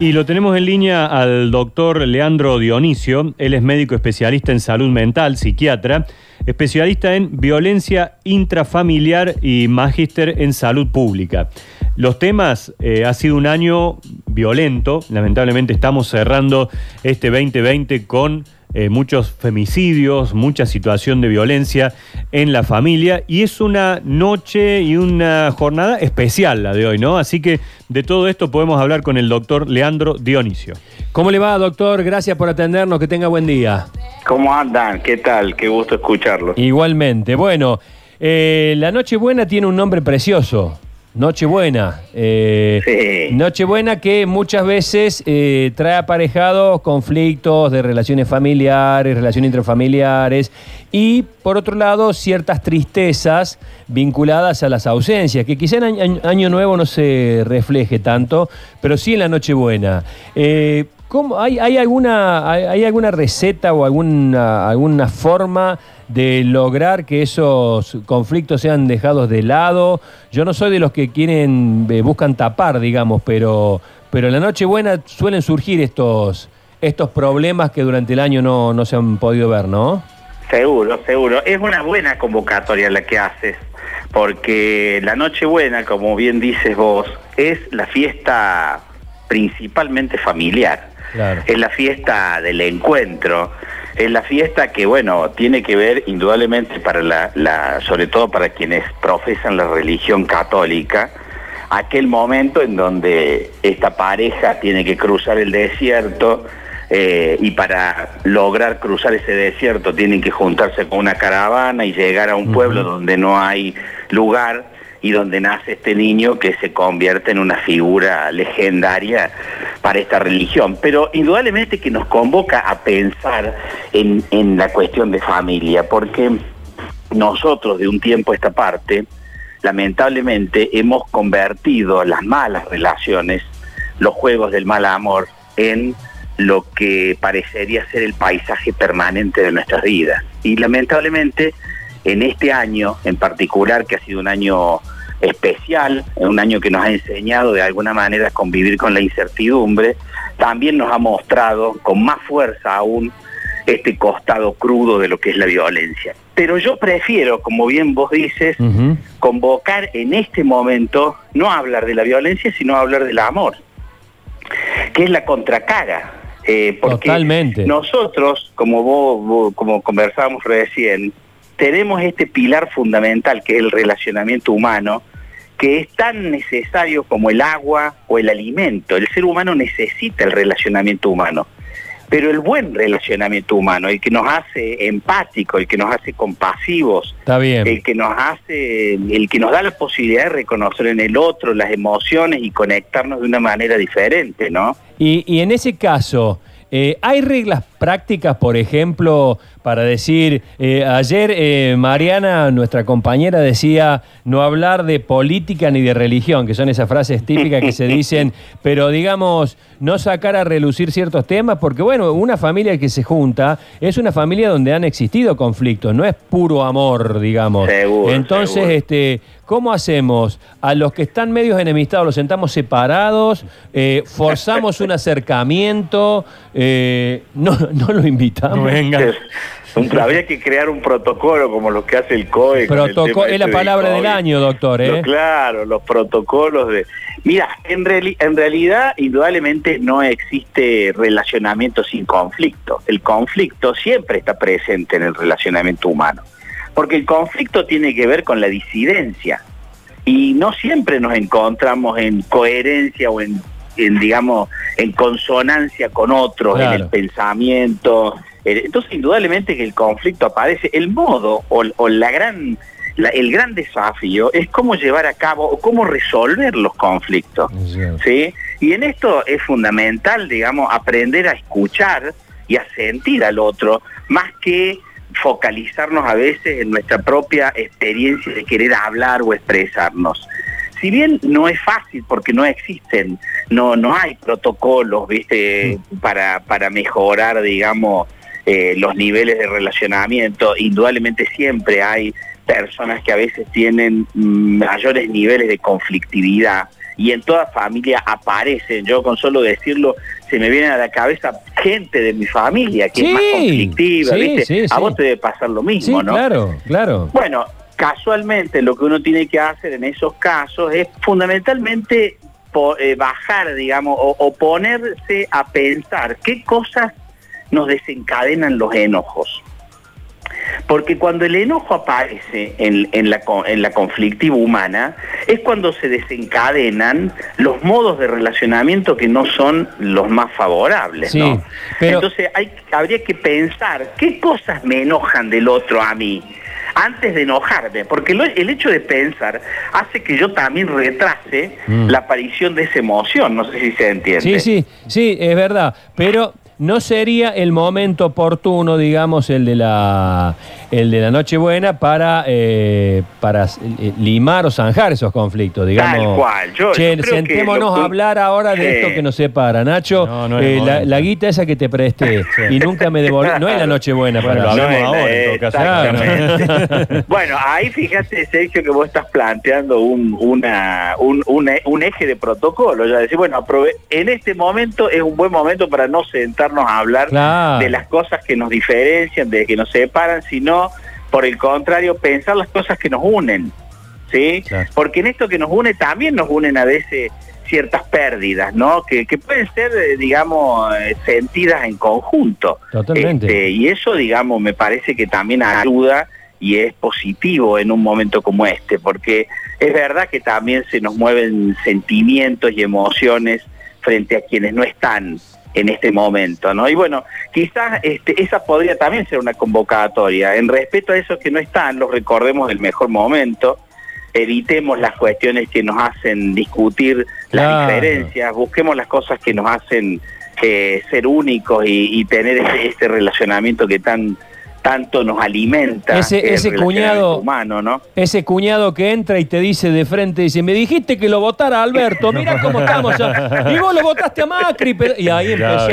Y lo tenemos en línea al doctor Leandro Dionisio. Él es médico especialista en salud mental, psiquiatra, especialista en violencia intrafamiliar y magíster en salud pública. Los temas, eh, ha sido un año violento. Lamentablemente estamos cerrando este 2020 con eh, muchos femicidios, mucha situación de violencia en la familia y es una noche y una jornada especial la de hoy, ¿no? Así que de todo esto podemos hablar con el doctor Leandro Dionisio. ¿Cómo le va, doctor? Gracias por atendernos, que tenga buen día. ¿Cómo andan? ¿Qué tal? Qué gusto escucharlo. Igualmente. Bueno, eh, la Nochebuena tiene un nombre precioso. Nochebuena. Eh, Sí. Nochebuena que muchas veces eh, trae aparejados conflictos de relaciones familiares, relaciones intrafamiliares y, por otro lado, ciertas tristezas vinculadas a las ausencias, que quizá en año, año nuevo no se refleje tanto, pero sí en la Nochebuena. Eh, ¿cómo- hay, hay alguna, hay, alguna receta o alguna, alguna forma de lograr que esos conflictos sean dejados de lado? Yo no soy de los que quieren, eh, buscan tapar, digamos, pero, pero en la Nochebuena suelen surgir estos, estos problemas que durante el año no, no se han podido ver, ¿no? Seguro, seguro. Es una buena convocatoria la que haces, porque la Nochebuena, como bien dices vos, es la fiesta principalmente familiar. Claro. Es la fiesta del encuentro. Es la fiesta que, bueno, tiene que ver indudablemente para la, la- sobre todo para quienes profesan la religión católica, aquel momento en donde esta pareja tiene que cruzar el desierto eh, y para lograr cruzar ese desierto tienen que juntarse con una caravana y llegar a un pueblo donde no hay lugar y donde nace este niño que se convierte en una figura legendaria para esta religión. Pero indudablemente que nos convoca a pensar en, la cuestión de familia, porque nosotros de un tiempo a esta parte, lamentablemente hemos convertido las malas relaciones, los juegos del mal amor, en lo que parecería ser el paisaje permanente de nuestras vidas. Y lamentablemente en este año en particular, que ha sido un año especial, un año que nos ha enseñado de alguna manera a convivir con la incertidumbre, también nos ha mostrado con más fuerza aún este costado crudo de lo que es la violencia. Pero yo prefiero, como bien vos dices, convocar en este momento no hablar de la violencia, sino hablar del amor, que es la contracara. eh, porque Totalmente. nosotros, como vos, vos- como conversábamos recién, tenemos este pilar fundamental que es el relacionamiento humano, que es tan necesario como el agua o el alimento. El ser humano necesita el relacionamiento humano. Pero el buen relacionamiento humano, el que nos hace empáticos, el que nos hace compasivos, Está bien. el que nos hace, el que nos da la posibilidad de reconocer en el otro las emociones y conectarnos de una manera diferente, ¿no? Y, y en ese caso, eh, ¿hay reglas prácticas, por ejemplo, para decir, eh, ayer eh, Mariana, nuestra compañera, decía no hablar de política ni de religión, que son esas frases típicas que se dicen, pero digamos, no sacar a relucir ciertos temas, porque bueno, una familia que se junta es una familia donde han existido conflictos, no es puro amor, digamos. Seguro, Entonces, seguro. este, ¿cómo hacemos? A los que están medios enemistados los sentamos separados, eh, forzamos un acercamiento, eh, no, no lo invitamos. No venga. Un- habría que crear un protocolo como lo que hace el COE. con el Protoco- tema es la este palabra del año, doctor, ¿eh? Lo- claro, los protocolos de... Mira, en, reali- en realidad indudablemente no existe relacionamiento sin conflicto. El conflicto siempre está presente en el relacionamiento humano. Porque el conflicto tiene que ver con la disidencia. Y no siempre nos encontramos en coherencia o en, en, digamos, en consonancia con otros, en el pensamiento. Eh, Entonces, indudablemente que el conflicto aparece. El modo o, o la gran, la- el gran desafío es cómo llevar a cabo o cómo resolver los conflictos. Y en esto es fundamental, digamos, aprender a escuchar y a sentir al otro, más que focalizarnos a veces en nuestra propia experiencia de querer hablar o expresarnos. Si bien no es fácil porque no existen, no, no hay protocolos, ¿viste? Para, para mejorar, digamos, eh, los niveles de relacionamiento, indudablemente siempre hay personas que a veces tienen mm, mayores niveles de conflictividad y en toda familia aparecen. Yo con solo decirlo se me viene a la cabeza gente de mi familia que es más conflictiva, ¿viste? a vos te debe pasar lo mismo, ¿no? Claro, claro. Bueno, casualmente lo que uno tiene que hacer en esos casos es fundamentalmente eh, bajar, digamos, o, ponerse a pensar qué cosas nos desencadenan los enojos. Porque cuando el enojo aparece en, la, en, la, conflictiva humana, es cuando se desencadenan los modos de relacionamiento que no son los más favorables. Entonces hay, habría que pensar qué cosas me enojan del otro a mí antes de enojarme, porque el hecho de pensar hace que yo también retrase mm. la aparición de esa emoción, no sé si se entiende. Sí, sí, sí, es verdad, pero no sería el momento oportuno, digamos, el de la, el de la Nochebuena para, eh, para eh, limar o zanjar esos conflictos, digamos. Tal cual. Yo, sentémonos a hablar ahora de esto que nos separa. Nacho, eh, la, guita esa que te presté y nunca me devolví. No es la Nochebuena para lo hablemos ahora, en todo caso. bueno, ahí fíjate, Sergio, que vos estás planteando un, una, un, un, eje de protocolo. Ya decir, bueno, en este momento es un buen momento para no sentar a hablar de las cosas que nos diferencian, de que nos separan, sino por el contrario, pensar las cosas que nos unen. ¿sí? Porque en esto que nos une también nos unen a veces ciertas pérdidas, ¿no? Que, pueden ser, eh, digamos, eh, sentidas en conjunto. Totalmente. Este, y eso, digamos, me parece que también ayuda y es positivo en un momento como este, porque es verdad que también se nos mueven sentimientos y emociones frente a quienes no están en este momento, ¿no? Y bueno, quizás este, esa podría también ser una convocatoria. En respeto a esos que no están, los recordemos del mejor momento, evitemos las cuestiones que nos hacen discutir las diferencias, busquemos las cosas que nos hacen eh, ser únicos y, tener este relacionamiento que tan tanto nos alimenta ese, ese cuñado humano, ¿no? Ese cuñado que entra y te dice de frente, dice, me dijiste que lo votara Alberto, mira cómo estamos ya. Y vos lo votaste a Macri, y ahí empezó.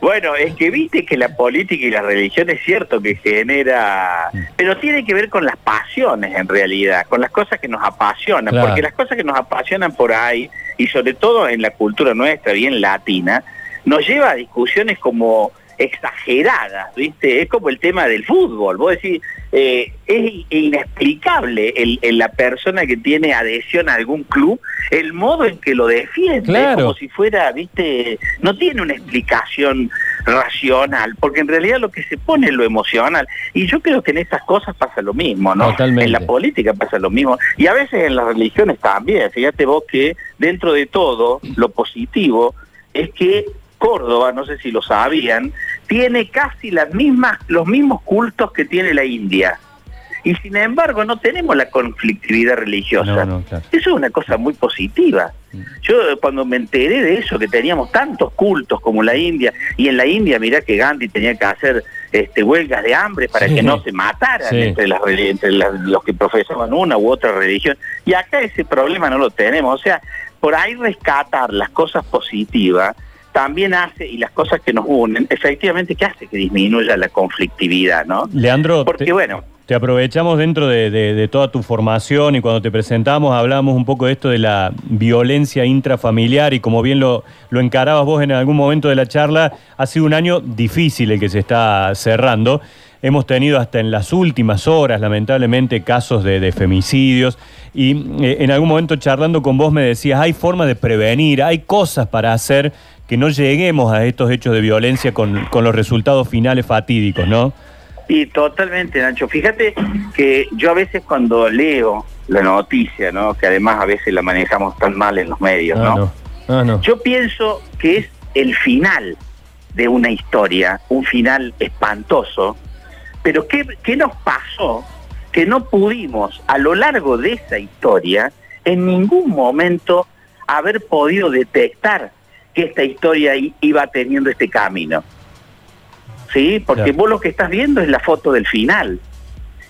Bueno, es que viste que la política y la religión es cierto que genera, pero tiene que ver con las pasiones en realidad, con las cosas que nos apasionan, porque las cosas que nos apasionan por ahí, y sobre todo en la cultura nuestra, bien latina, nos lleva a discusiones como exageradas, ¿viste? Es como el tema del fútbol. Vos decís, eh, es inexplicable el, la persona que tiene adhesión a algún club, el modo en que lo defiende, como si fuera, ¿viste? No tiene una explicación racional, porque en realidad lo que se pone es lo emocional. Y yo creo que en esas cosas pasa lo mismo, ¿no? En la política pasa lo mismo. Y a veces en las religiones también. Fíjate vos que dentro de todo, lo positivo es que Córdoba, no sé si lo sabían, tiene casi las mismas, los mismos cultos que tiene la India. Y sin embargo no tenemos la conflictividad religiosa. Eso es una cosa muy positiva. Yo cuando me enteré de eso, que teníamos tantos cultos como la India, y en la India mirá que Gandhi tenía que hacer este, huelgas de hambre para que no se mataran entre, las, entre los que profesaban una u otra religión. Y acá ese problema no lo tenemos. O sea, por ahí rescatar las cosas positivas también hace, y las cosas que nos unen, efectivamente, que hace que disminuya la conflictividad, ¿no? Leandro, porque te, bueno... Te aprovechamos dentro de, toda tu formación y cuando te presentamos hablamos un poco de esto de la violencia intrafamiliar y como bien lo, encarabas vos en algún momento de la charla, ha sido un año difícil el que se está cerrando. Hemos tenido hasta en las últimas horas, lamentablemente, casos de, femicidios. Y eh, en algún momento charlando con vos me decías, hay forma de prevenir, hay cosas para hacer que no lleguemos a estos hechos de violencia con, los resultados finales fatídicos, ¿no? Y totalmente, Nacho. Fíjate que yo a veces cuando leo la noticia, ¿no? Que además a veces la manejamos tan mal en los medios, ah, ¿no? Ah, no. Yo pienso que es el final de una historia, un final espantoso, pero ¿qué, ¿qué nos pasó? Que no pudimos a lo largo de esa historia en ningún momento haber podido detectar que esta historia iba teniendo este camino. ¿Sí? Porque vos lo que estás viendo es la foto del final.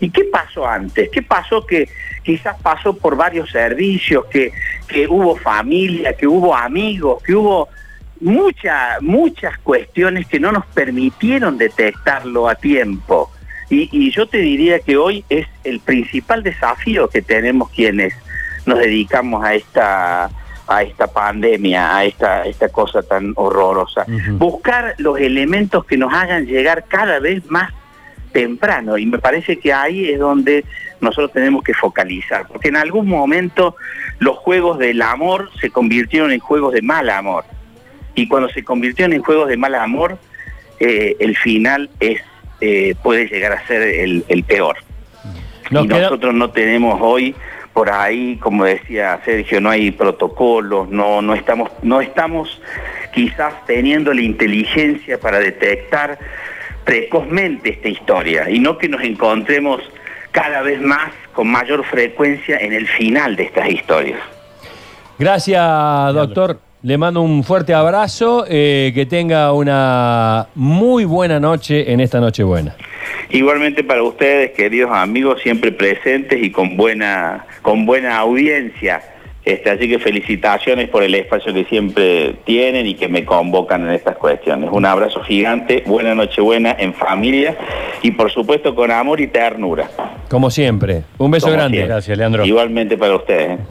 ¿Y qué pasó antes? ¿Qué pasó que quizás pasó por varios servicios, que, que hubo familia, que hubo amigos, que hubo muchas muchas cuestiones que no nos permitieron detectarlo a tiempo? Y, y yo te diría que hoy es el principal desafío que tenemos quienes nos dedicamos a esta a esta pandemia, a esta, esta cosa tan horrorosa. Buscar los elementos que nos hagan llegar cada vez más temprano y me parece que ahí es donde nosotros tenemos que focalizar, porque en algún momento los juegos del amor se convirtieron en juegos de mal amor y cuando se convirtieron en juegos de mal amor, eh, el final es eh, puede llegar a ser el, peor. y nosotros no tenemos hoy por ahí, como decía Sergio, no hay protocolos, no, no, estamos, no estamos quizás teniendo la inteligencia para detectar precozmente esta historia y no que nos encontremos cada vez más con mayor frecuencia en el final de estas historias. Gracias, doctor. Le mando un fuerte abrazo, eh, que tenga una muy buena noche en esta noche buena. Igualmente para ustedes, queridos amigos, siempre presentes y con buena, con buena audiencia. Este, así que felicitaciones por el espacio que siempre tienen y que me convocan en estas cuestiones. Un abrazo gigante, buena noche buena en familia y por supuesto con amor y ternura. Como siempre. Un beso grande. Gracias, Leandro. Igualmente para ustedes. ¿eh?